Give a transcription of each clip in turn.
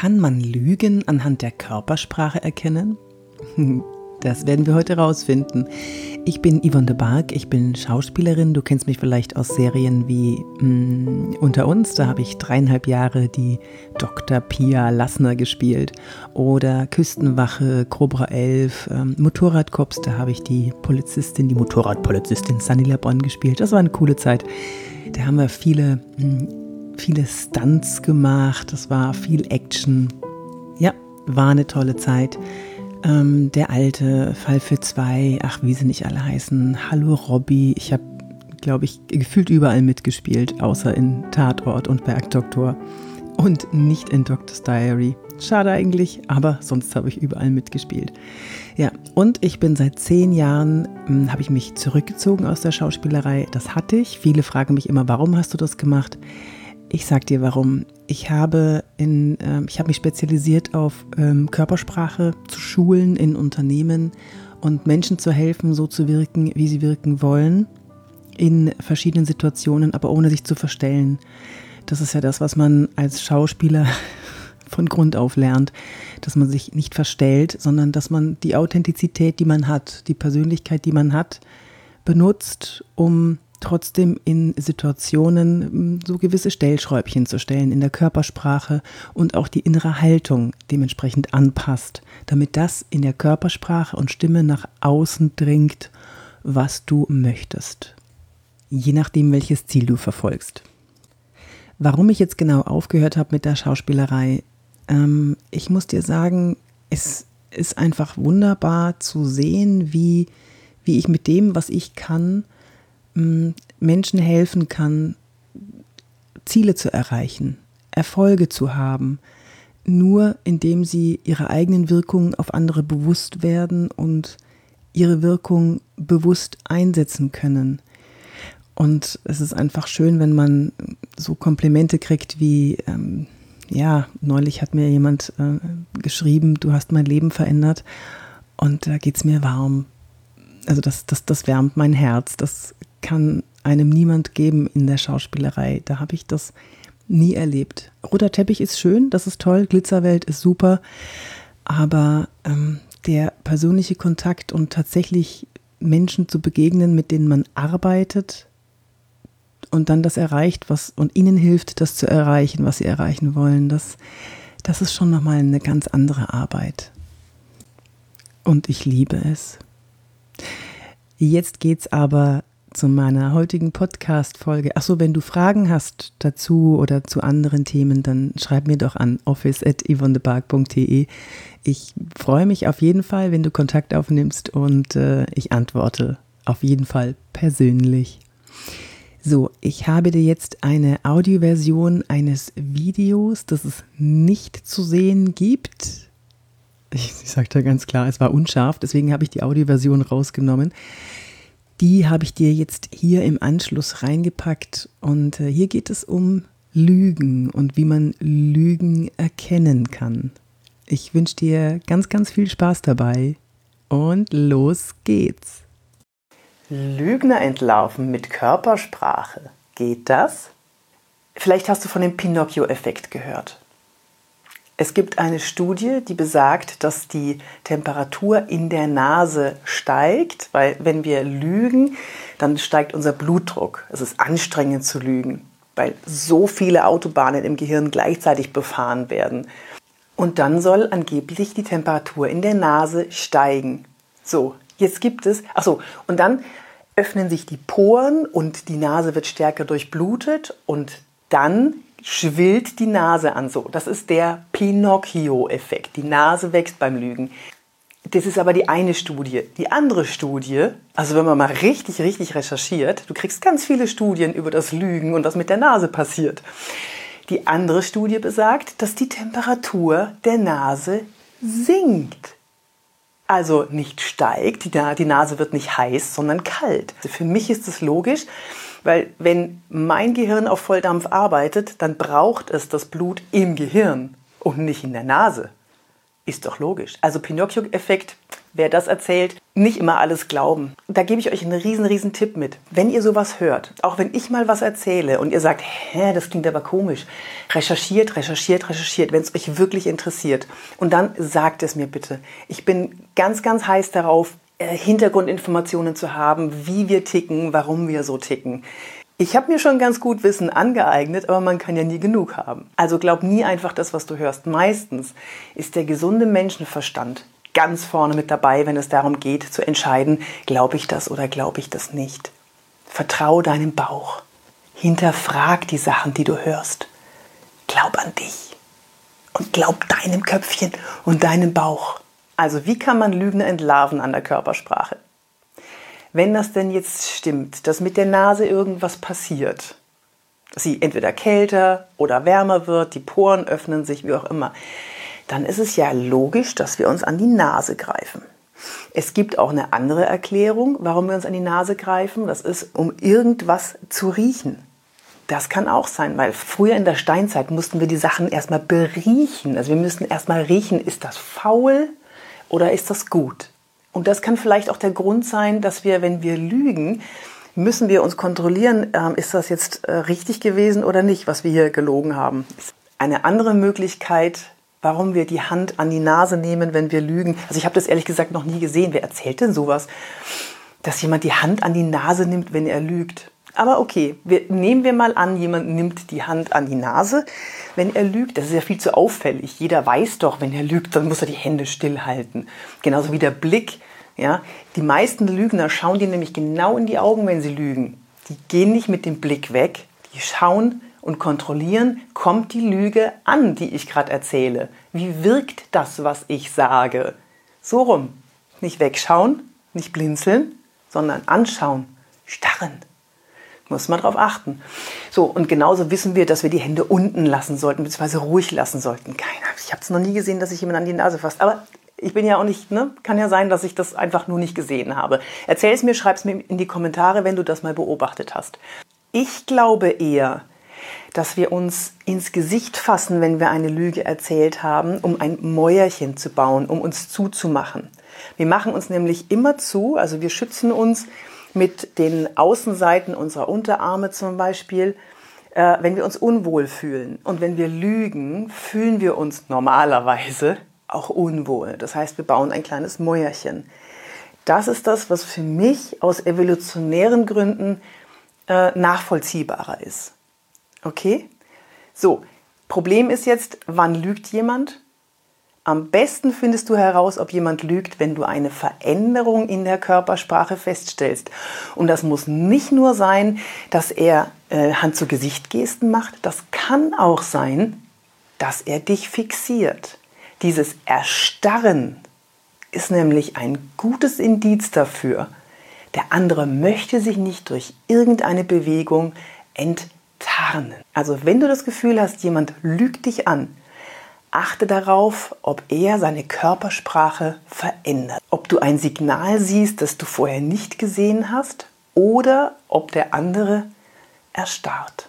Kann man Lügen anhand der Körpersprache erkennen? Das werden wir heute rausfinden. Ich bin Yvonne de Barg, ich bin Schauspielerin. Du kennst mich vielleicht aus Serien wie mh, mm, Unter uns, da habe ich dreieinhalb Jahre die Dr. Pia Lassner gespielt. Oder Küstenwache, Cobra 11, ähm, Motorradkops, da habe ich die Polizistin, die Motorradpolizistin Sunny Lebon gespielt. Das war eine coole Zeit. Da haben wir viele mh, mm, viele Stunts gemacht, es war viel Action. Ja, war eine tolle Zeit. Ähm, der alte Fall für zwei, ach, wie sie nicht alle heißen. Hallo Robby. Ich habe, glaube ich, gefühlt überall mitgespielt, außer in Tatort und Bergdoktor. Und nicht in Doctor's Diary. Schade eigentlich, aber sonst habe ich überall mitgespielt. Ja, und ich bin seit zehn Jahren, hm, habe ich mich zurückgezogen aus der Schauspielerei. Das hatte ich. Viele fragen mich immer, warum hast du das gemacht? Ich sag dir warum. Ich habe, in, äh, ich habe mich spezialisiert auf ähm, Körpersprache zu schulen in Unternehmen und Menschen zu helfen, so zu wirken, wie sie wirken wollen, in verschiedenen Situationen, aber ohne sich zu verstellen. Das ist ja das, was man als Schauspieler von Grund auf lernt, dass man sich nicht verstellt, sondern dass man die Authentizität, die man hat, die Persönlichkeit, die man hat, benutzt, um trotzdem in Situationen so gewisse Stellschräubchen zu stellen in der Körpersprache und auch die innere Haltung dementsprechend anpasst, damit das in der Körpersprache und Stimme nach außen dringt, was du möchtest. Je nachdem, welches Ziel du verfolgst. Warum ich jetzt genau aufgehört habe mit der Schauspielerei, ähm, ich muss dir sagen, es ist einfach wunderbar zu sehen, wie, wie ich mit dem, was ich kann, Menschen helfen kann, Ziele zu erreichen, Erfolge zu haben, nur indem sie ihre eigenen Wirkungen auf andere bewusst werden und ihre Wirkung bewusst einsetzen können. Und es ist einfach schön, wenn man so Komplimente kriegt wie, ähm, ja, neulich hat mir jemand äh, geschrieben, du hast mein Leben verändert und da geht es mir warm. Also das, das, das wärmt mein Herz. Das kann einem niemand geben in der Schauspielerei. Da habe ich das nie erlebt. Roter Teppich ist schön, das ist toll, Glitzerwelt ist super, aber ähm, der persönliche Kontakt und tatsächlich Menschen zu begegnen, mit denen man arbeitet und dann das erreicht, was und ihnen hilft, das zu erreichen, was sie erreichen wollen, das, das ist schon nochmal eine ganz andere Arbeit. Und ich liebe es. Jetzt geht's aber zu meiner heutigen Podcast-Folge. Achso, wenn du Fragen hast dazu oder zu anderen Themen, dann schreib mir doch an office.yvonnebark.de. Ich freue mich auf jeden Fall, wenn du Kontakt aufnimmst und äh, ich antworte auf jeden Fall persönlich. So, ich habe dir jetzt eine Audioversion eines Videos, das es nicht zu sehen gibt. Ich, ich sagte ganz klar, es war unscharf, deswegen habe ich die Audioversion rausgenommen. Die habe ich dir jetzt hier im Anschluss reingepackt und äh, hier geht es um Lügen und wie man Lügen erkennen kann. Ich wünsche dir ganz, ganz viel Spaß dabei und los geht's. Lügner entlaufen mit Körpersprache. Geht das? Vielleicht hast du von dem Pinocchio-Effekt gehört. Es gibt eine Studie, die besagt, dass die Temperatur in der Nase steigt, weil wenn wir lügen, dann steigt unser Blutdruck. Es ist anstrengend zu lügen, weil so viele Autobahnen im Gehirn gleichzeitig befahren werden. Und dann soll angeblich die Temperatur in der Nase steigen. So, jetzt gibt es, ach so, und dann öffnen sich die Poren und die Nase wird stärker durchblutet und dann schwillt die Nase an so. Das ist der Pinocchio-Effekt. Die Nase wächst beim Lügen. Das ist aber die eine Studie. Die andere Studie, also wenn man mal richtig, richtig recherchiert, du kriegst ganz viele Studien über das Lügen und was mit der Nase passiert. Die andere Studie besagt, dass die Temperatur der Nase sinkt. Also nicht steigt, die Nase wird nicht heiß, sondern kalt. Für mich ist es logisch, weil wenn mein Gehirn auf Volldampf arbeitet, dann braucht es das Blut im Gehirn und nicht in der Nase. Ist doch logisch. Also Pinocchio-Effekt, wer das erzählt, nicht immer alles glauben. Da gebe ich euch einen riesen, riesen Tipp mit. Wenn ihr sowas hört, auch wenn ich mal was erzähle und ihr sagt, hä, das klingt aber komisch, recherchiert, recherchiert, recherchiert, wenn es euch wirklich interessiert. Und dann sagt es mir bitte. Ich bin ganz, ganz heiß darauf, Hintergrundinformationen zu haben, wie wir ticken, warum wir so ticken. Ich habe mir schon ganz gut Wissen angeeignet, aber man kann ja nie genug haben. Also glaub nie einfach das, was du hörst. Meistens ist der gesunde Menschenverstand ganz vorne mit dabei, wenn es darum geht zu entscheiden, glaube ich das oder glaube ich das nicht. Vertraue deinem Bauch. Hinterfrag die Sachen, die du hörst. Glaub an dich. Und glaub deinem Köpfchen und deinem Bauch. Also wie kann man Lügen entlarven an der Körpersprache? Wenn das denn jetzt stimmt, dass mit der Nase irgendwas passiert, dass sie entweder kälter oder wärmer wird, die Poren öffnen sich, wie auch immer, dann ist es ja logisch, dass wir uns an die Nase greifen. Es gibt auch eine andere Erklärung, warum wir uns an die Nase greifen. Das ist, um irgendwas zu riechen. Das kann auch sein, weil früher in der Steinzeit mussten wir die Sachen erstmal beriechen. Also wir müssten erstmal riechen, ist das faul oder ist das gut? Und das kann vielleicht auch der Grund sein, dass wir, wenn wir lügen, müssen wir uns kontrollieren, äh, ist das jetzt äh, richtig gewesen oder nicht, was wir hier gelogen haben. Eine andere Möglichkeit, warum wir die Hand an die Nase nehmen, wenn wir lügen. Also ich habe das ehrlich gesagt noch nie gesehen. Wer erzählt denn sowas? Dass jemand die Hand an die Nase nimmt, wenn er lügt. Aber okay, wir, nehmen wir mal an, jemand nimmt die Hand an die Nase, wenn er lügt. Das ist ja viel zu auffällig. Jeder weiß doch, wenn er lügt, dann muss er die Hände stillhalten. Genauso wie der Blick. Ja, die meisten Lügner schauen dir nämlich genau in die Augen, wenn sie lügen. Die gehen nicht mit dem Blick weg, die schauen und kontrollieren, kommt die Lüge an, die ich gerade erzähle. Wie wirkt das, was ich sage? So rum. Nicht wegschauen, nicht blinzeln, sondern anschauen, starren. Muss man darauf achten. So, und genauso wissen wir, dass wir die Hände unten lassen sollten, beziehungsweise ruhig lassen sollten. Keiner, ich habe es noch nie gesehen, dass sich jemand an die Nase fasst. Aber ich bin ja auch nicht, ne? Kann ja sein, dass ich das einfach nur nicht gesehen habe. Erzähl es mir, schreib es mir in die Kommentare, wenn du das mal beobachtet hast. Ich glaube eher, dass wir uns ins Gesicht fassen, wenn wir eine Lüge erzählt haben, um ein Mäuerchen zu bauen, um uns zuzumachen. Wir machen uns nämlich immer zu, also wir schützen uns mit den Außenseiten unserer Unterarme zum Beispiel, äh, wenn wir uns unwohl fühlen. Und wenn wir lügen, fühlen wir uns normalerweise auch unwohl. Das heißt, wir bauen ein kleines Mäuerchen. Das ist das, was für mich aus evolutionären Gründen äh, nachvollziehbarer ist. Okay? So, Problem ist jetzt, wann lügt jemand? Am besten findest du heraus, ob jemand lügt, wenn du eine Veränderung in der Körpersprache feststellst. Und das muss nicht nur sein, dass er äh, Hand-zu-Gesicht-Gesten macht. Das kann auch sein, dass er dich fixiert. Dieses Erstarren ist nämlich ein gutes Indiz dafür, der andere möchte sich nicht durch irgendeine Bewegung enttarnen. Also wenn du das Gefühl hast, jemand lügt dich an, Achte darauf, ob er seine Körpersprache verändert. Ob du ein Signal siehst, das du vorher nicht gesehen hast oder ob der andere erstarrt.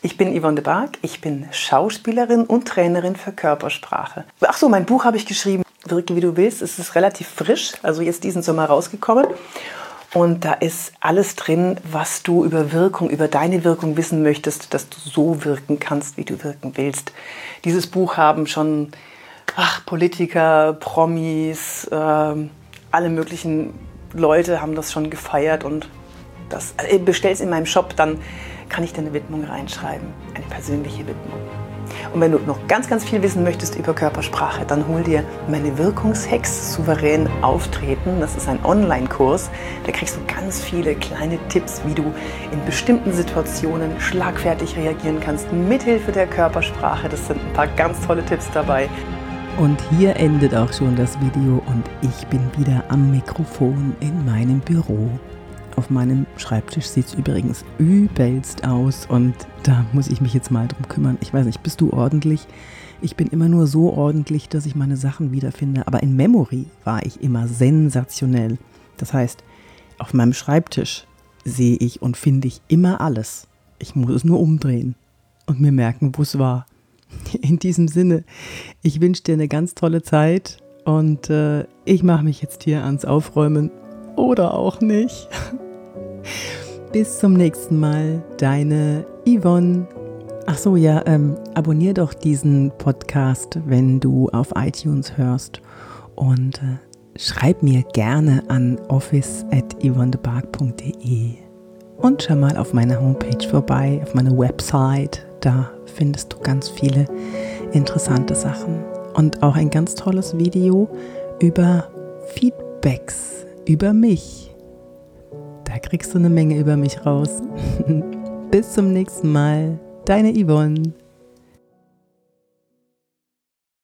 Ich bin Yvonne de Barg, ich bin Schauspielerin und Trainerin für Körpersprache. Ach so, mein Buch habe ich geschrieben, Wirke wie du willst. Es ist relativ frisch, also jetzt diesen Sommer rausgekommen. Und da ist alles drin, was du über Wirkung, über deine Wirkung wissen möchtest, dass du so wirken kannst, wie du wirken willst. Dieses Buch haben schon ach, Politiker, Promis, äh, alle möglichen Leute haben das schon gefeiert und das äh, bestellst in meinem Shop, dann kann ich dir eine Widmung reinschreiben, eine persönliche Widmung. Und wenn du noch ganz, ganz viel wissen möchtest über Körpersprache, dann hol dir meine Wirkungshex souverän auftreten. Das ist ein Online-Kurs. Da kriegst du ganz viele kleine Tipps, wie du in bestimmten Situationen schlagfertig reagieren kannst, mithilfe der Körpersprache. Das sind ein paar ganz tolle Tipps dabei. Und hier endet auch schon das Video und ich bin wieder am Mikrofon in meinem Büro. Auf meinem Schreibtisch sieht es übrigens übelst aus und da muss ich mich jetzt mal drum kümmern. Ich weiß nicht, bist du ordentlich? Ich bin immer nur so ordentlich, dass ich meine Sachen wiederfinde. Aber in Memory war ich immer sensationell. Das heißt, auf meinem Schreibtisch sehe ich und finde ich immer alles. Ich muss es nur umdrehen und mir merken, wo es war. In diesem Sinne, ich wünsche dir eine ganz tolle Zeit und äh, ich mache mich jetzt hier ans Aufräumen oder auch nicht. Bis zum nächsten Mal, deine Yvonne. Ach so, ja, ähm, abonnier doch diesen Podcast, wenn du auf iTunes hörst und äh, schreib mir gerne an office@yvonnebark.de und schau mal auf meiner Homepage vorbei, auf meiner Website. Da findest du ganz viele interessante Sachen und auch ein ganz tolles Video über Feedbacks über mich. Kriegst du eine Menge über mich raus. Bis zum nächsten Mal. Deine Yvonne.